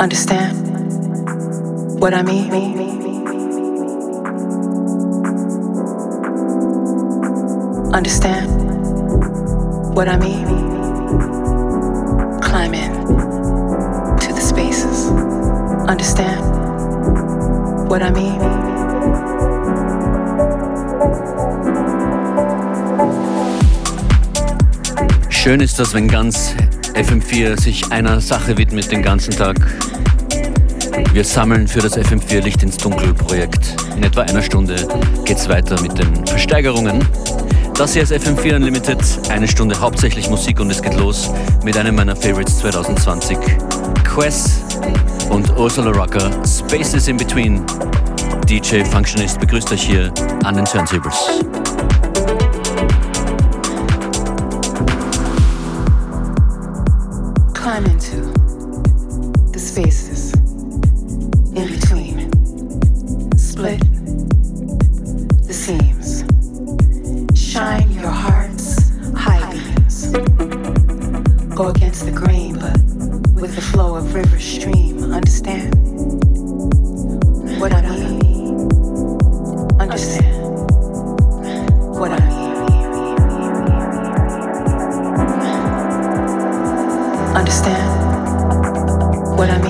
Understand what I mean? Understand what I mean? Climb in to the spaces. Understand what I mean? Schön ist das, wenn ganz FM4 sich einer Sache widmet den ganzen Tag. Wir sammeln für das FM4 Licht ins Dunkel Projekt. In etwa einer Stunde geht's weiter mit den Versteigerungen. Das hier ist FM4 Unlimited, eine Stunde hauptsächlich Musik und es geht los mit einem meiner Favorites 2020. Quest und Ursula Rocker, Spaces in Between. DJ Functionist begrüßt euch hier an den Turntables. understand what I mean?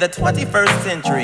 the 21st century.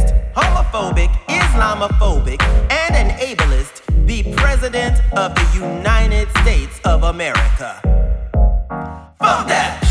racist, homophobic, Islamophobic, and an ableist, the President of the United States of America. Fuck that!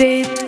did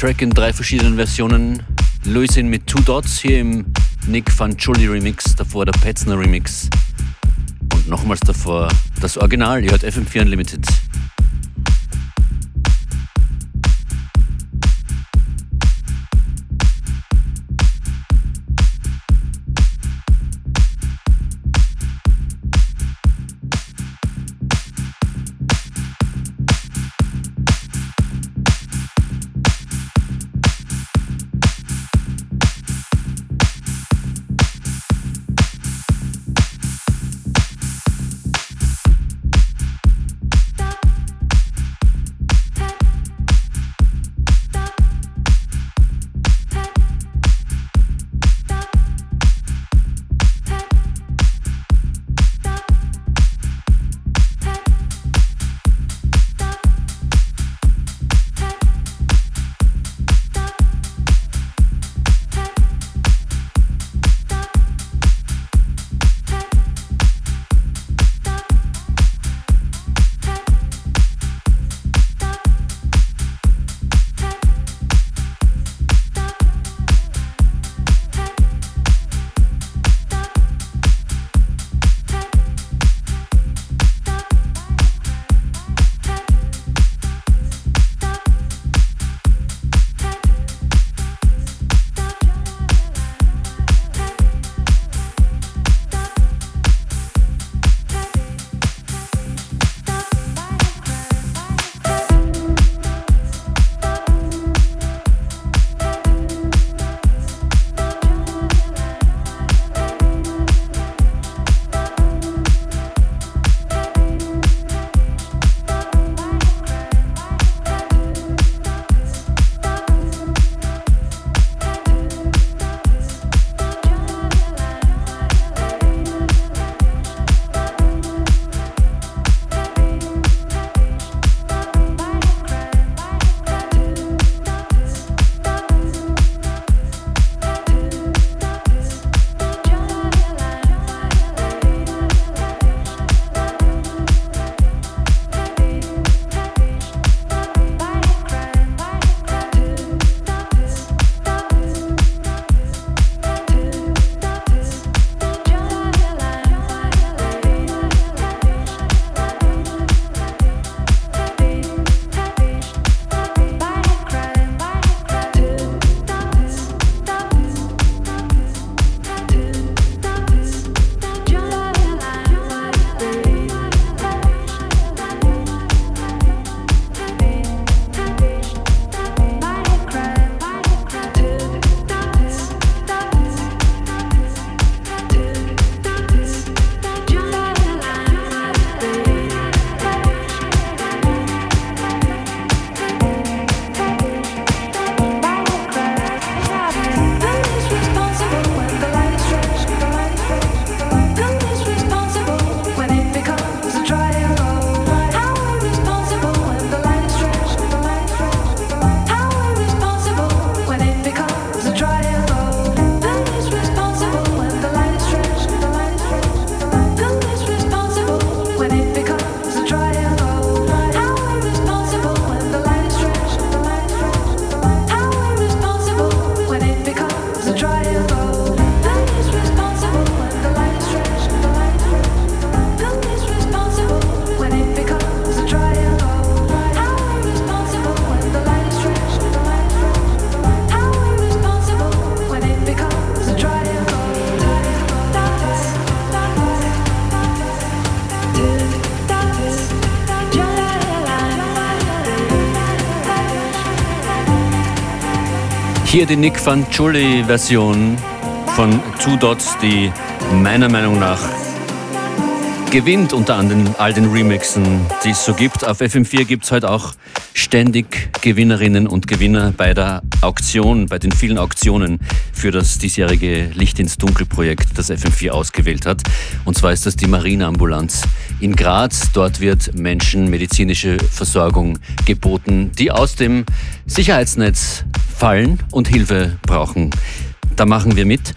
Track in drei verschiedenen Versionen. Luisin mit Two Dots hier im Nick Fanciulli Remix, davor der Petzner Remix und nochmals davor das Original. Ihr hört FM4 Unlimited. Hier die Nick Fanciulli-Version von Two Dots, die meiner Meinung nach gewinnt unter anderem all den Remixen, die es so gibt. Auf FM4 gibt es heute auch ständig Gewinnerinnen und Gewinner bei der Auktion, bei den vielen Auktionen für das diesjährige Licht ins Dunkel Projekt, das FM4 ausgewählt hat. Und zwar ist das die Marineambulanz in Graz. Dort wird Menschen medizinische Versorgung geboten, die aus dem Sicherheitsnetz fallen und Hilfe brauchen. Da machen wir mit.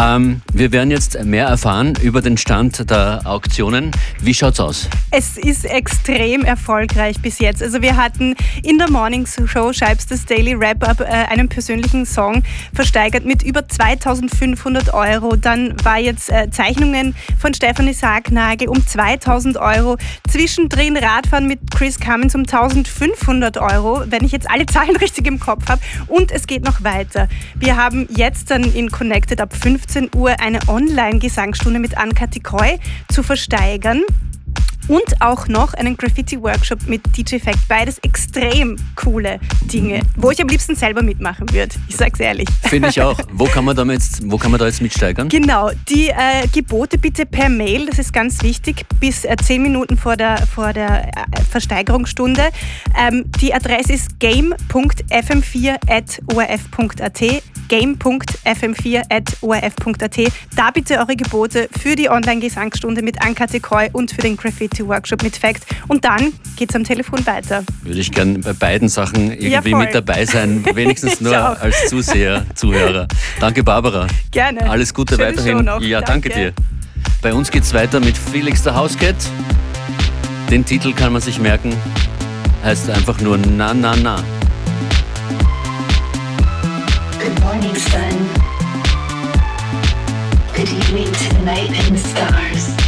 Ähm, wir werden jetzt mehr erfahren über den Stand der Auktionen. Wie schaut's aus? Es ist extrem erfolgreich bis jetzt. Also wir hatten in der Morning Show Scheibs das Daily Wrap-Up äh, einen persönlichen Song versteigert mit über 2500 Euro. Dann war jetzt äh, Zeichnungen von Stefanie Sargnagel um 2000 Euro. Zwischendrin Radfahren mit Chris Cummins um 1500 Euro, wenn ich jetzt alle Zahlen richtig im Kopf habe. Und es geht noch weiter. Wir haben jetzt dann in Connected ab 15 15 Uhr eine Online-Gesangsstunde mit Ann-Kathi zu versteigern und auch noch einen Graffiti-Workshop mit DJ Fact. Beides extrem coole Dinge, wo ich am liebsten selber mitmachen würde. Ich sag's ehrlich. Finde ich auch. Wo kann man da jetzt, wo kann man da jetzt mitsteigern? Genau, die äh, Gebote bitte per Mail, das ist ganz wichtig, bis äh, 10 Minuten vor der, vor der äh, Versteigerungsstunde. Ähm, die Adresse ist game.fm4.orf.at game.fm4.orf.at. Da bitte eure Gebote für die Online-Gesangsstunde mit Anka Koi und für den Graffiti-Workshop mit Fact. Und dann geht's am Telefon weiter. Würde ich gerne bei beiden Sachen irgendwie ja, mit dabei sein, wenigstens nur als Zuseher, Zuhörer. Danke, Barbara. Gerne. Alles Gute Schöne weiterhin. Ja, danke. danke dir. Bei uns geht's weiter mit Felix der Hauscat. Den Titel kann man sich merken. Heißt einfach nur Na Na Na. Good morning, sun. Good evening to the night and the stars.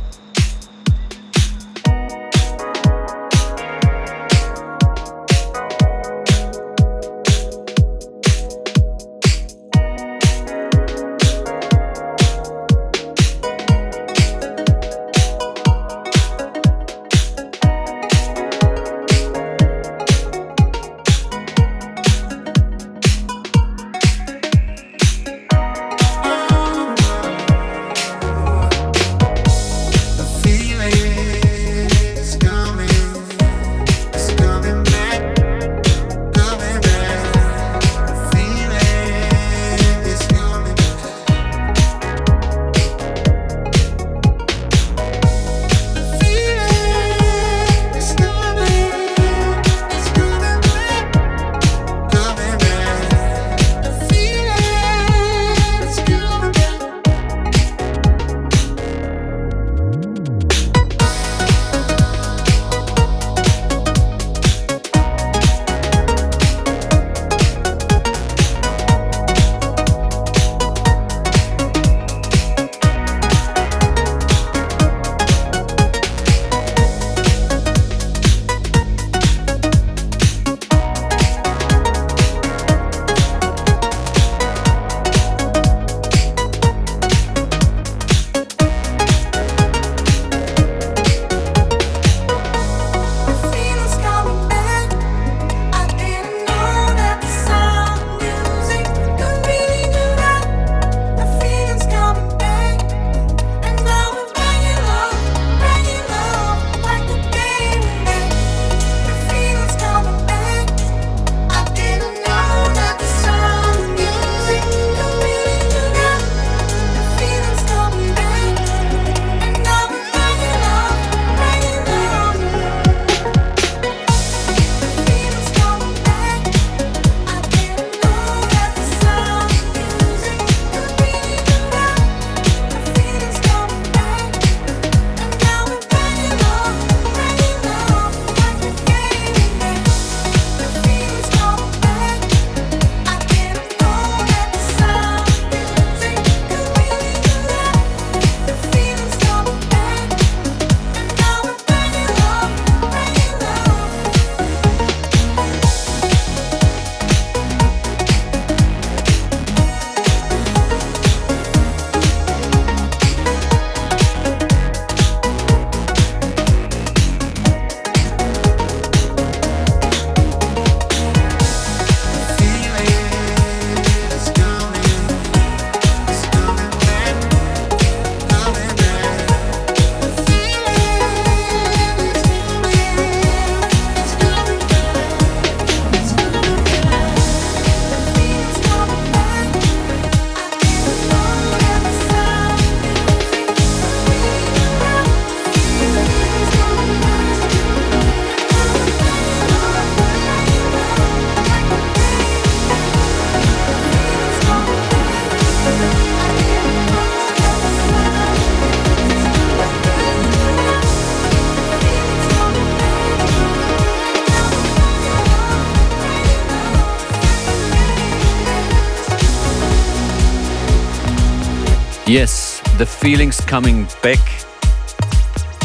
feeling's coming back.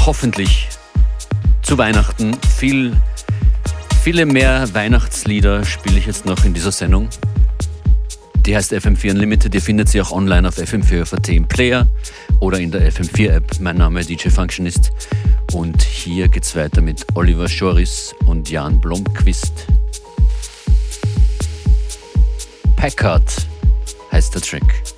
Hoffentlich zu Weihnachten. Viel, viele mehr Weihnachtslieder spiele ich jetzt noch in dieser Sendung. Die heißt FM4 Unlimited. Ihr findet sie auch online auf FM4 im Player oder in der FM4 App. Mein Name ist DJ Functionist. Und hier geht's weiter mit Oliver Schoris und Jan Blomqvist. Packard heißt der Track.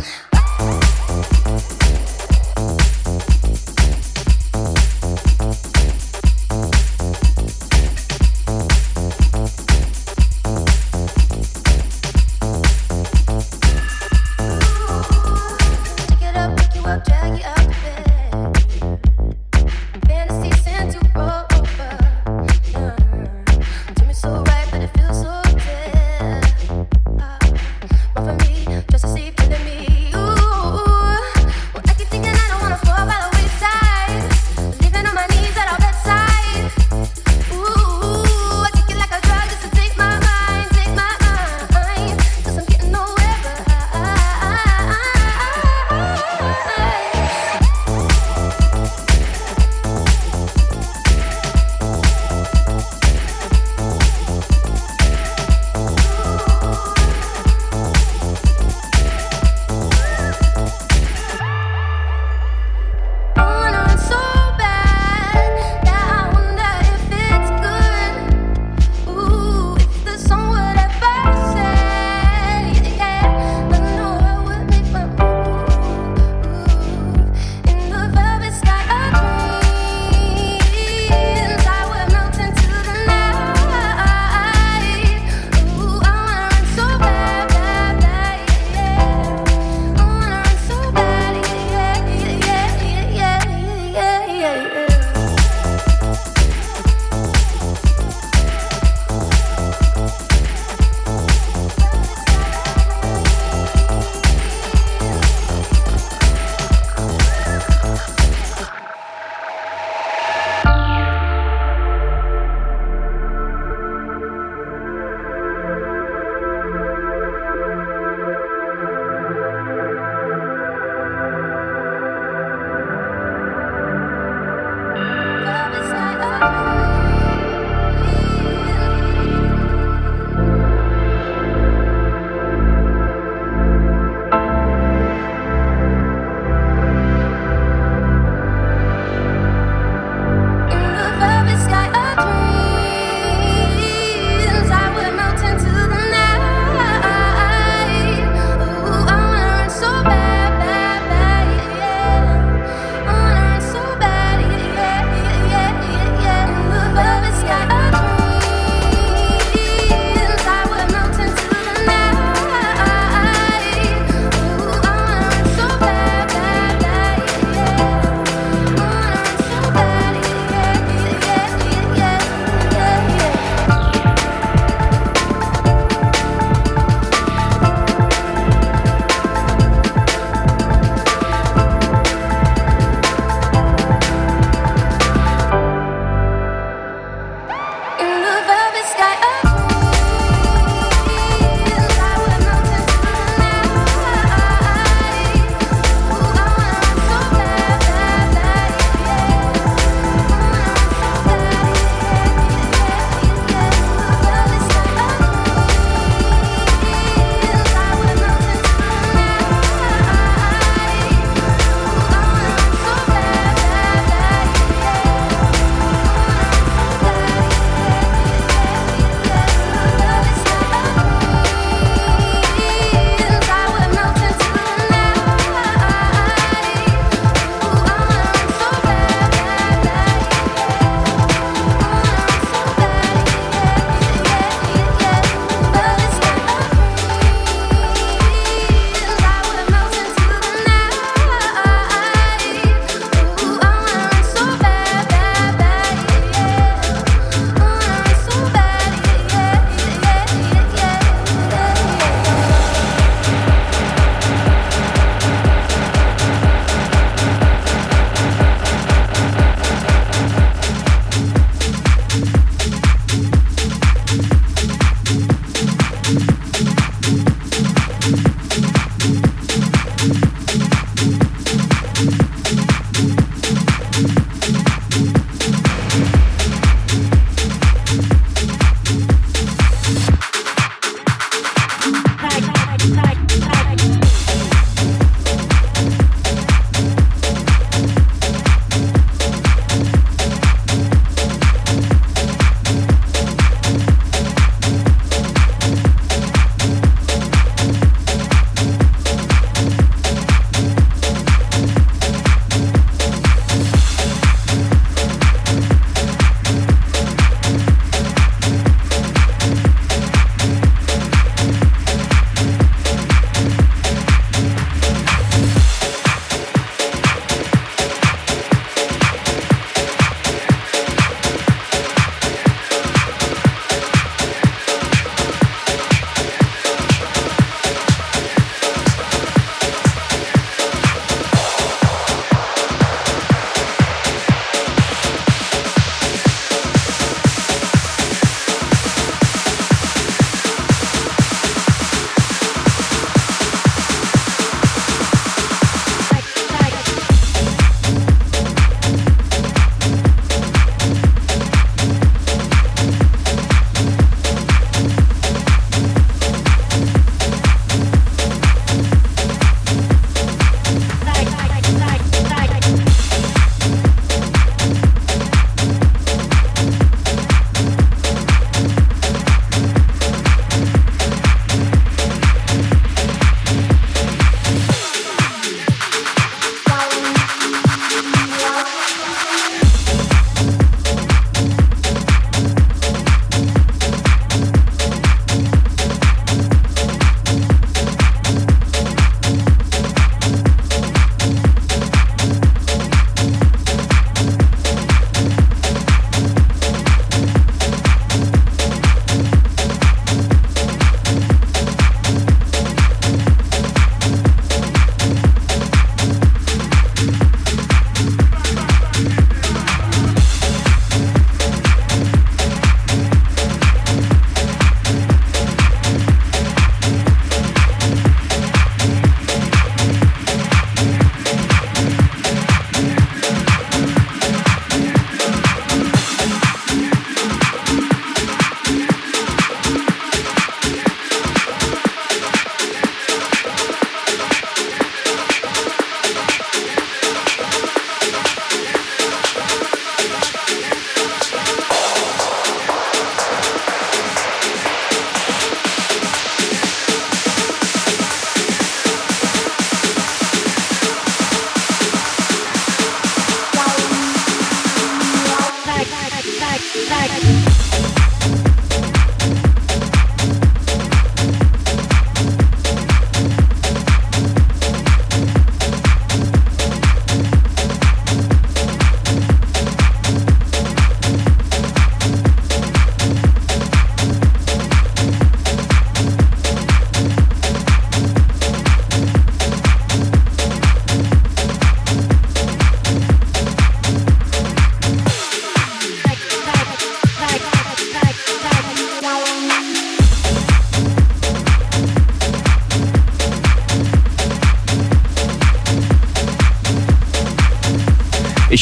tardes.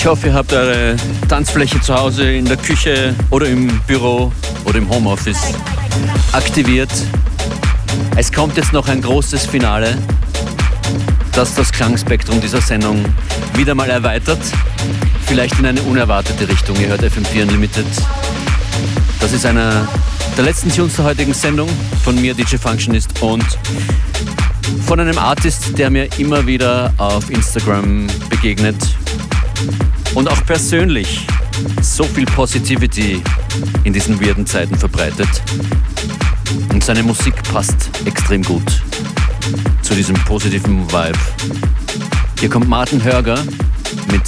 Hoffe, ihr habt eure Tanzfläche zu Hause, in der Küche oder im Büro oder im Homeoffice aktiviert. Es kommt jetzt noch ein großes Finale, das das Klangspektrum dieser Sendung wieder mal erweitert. Vielleicht in eine unerwartete Richtung. Ihr hört FM4 Unlimited. Das ist einer der letzten Tunes der heutigen Sendung von mir, DJ Functionist, und von einem Artist, der mir immer wieder auf Instagram begegnet und auch persönlich so viel Positivity in diesen weirden Zeiten verbreitet. Und seine Musik passt extrem gut zu diesem positiven Vibe. Hier kommt Martin Hörger mit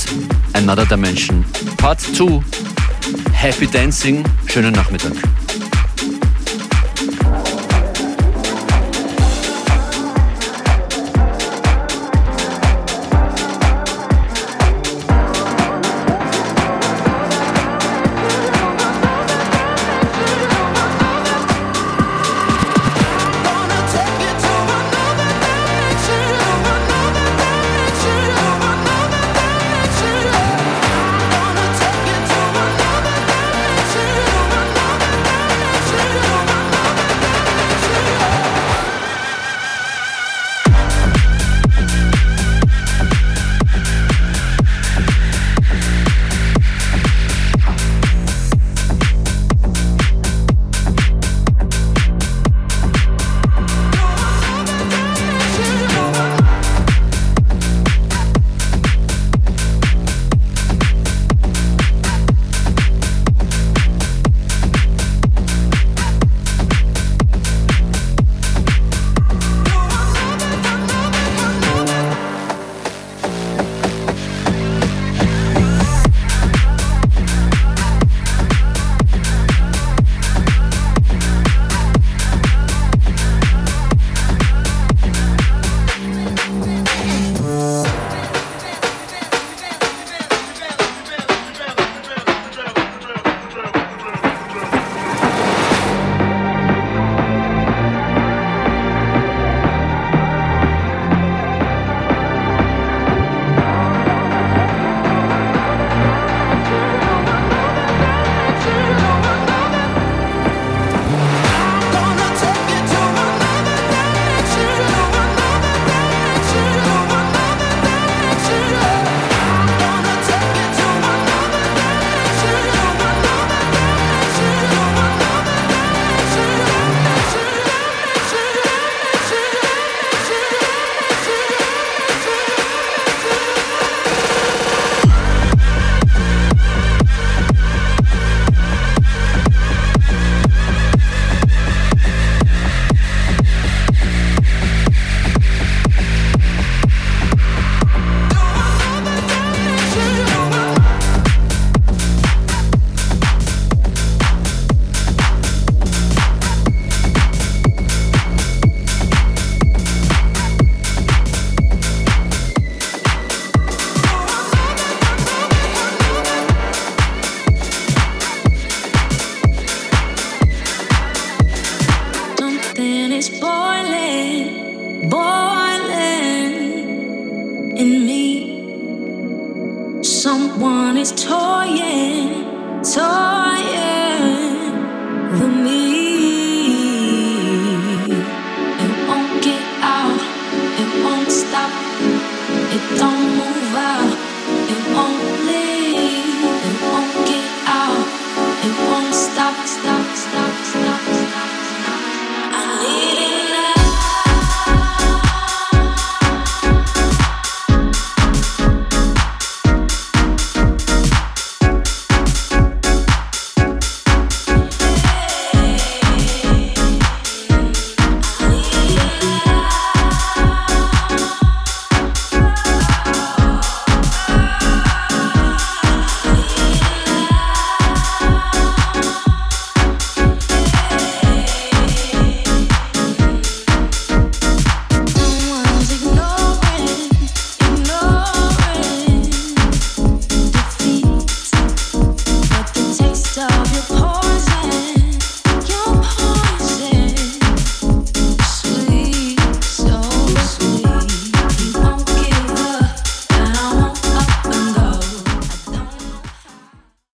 Another Dimension. Part 2. Happy Dancing. Schönen Nachmittag.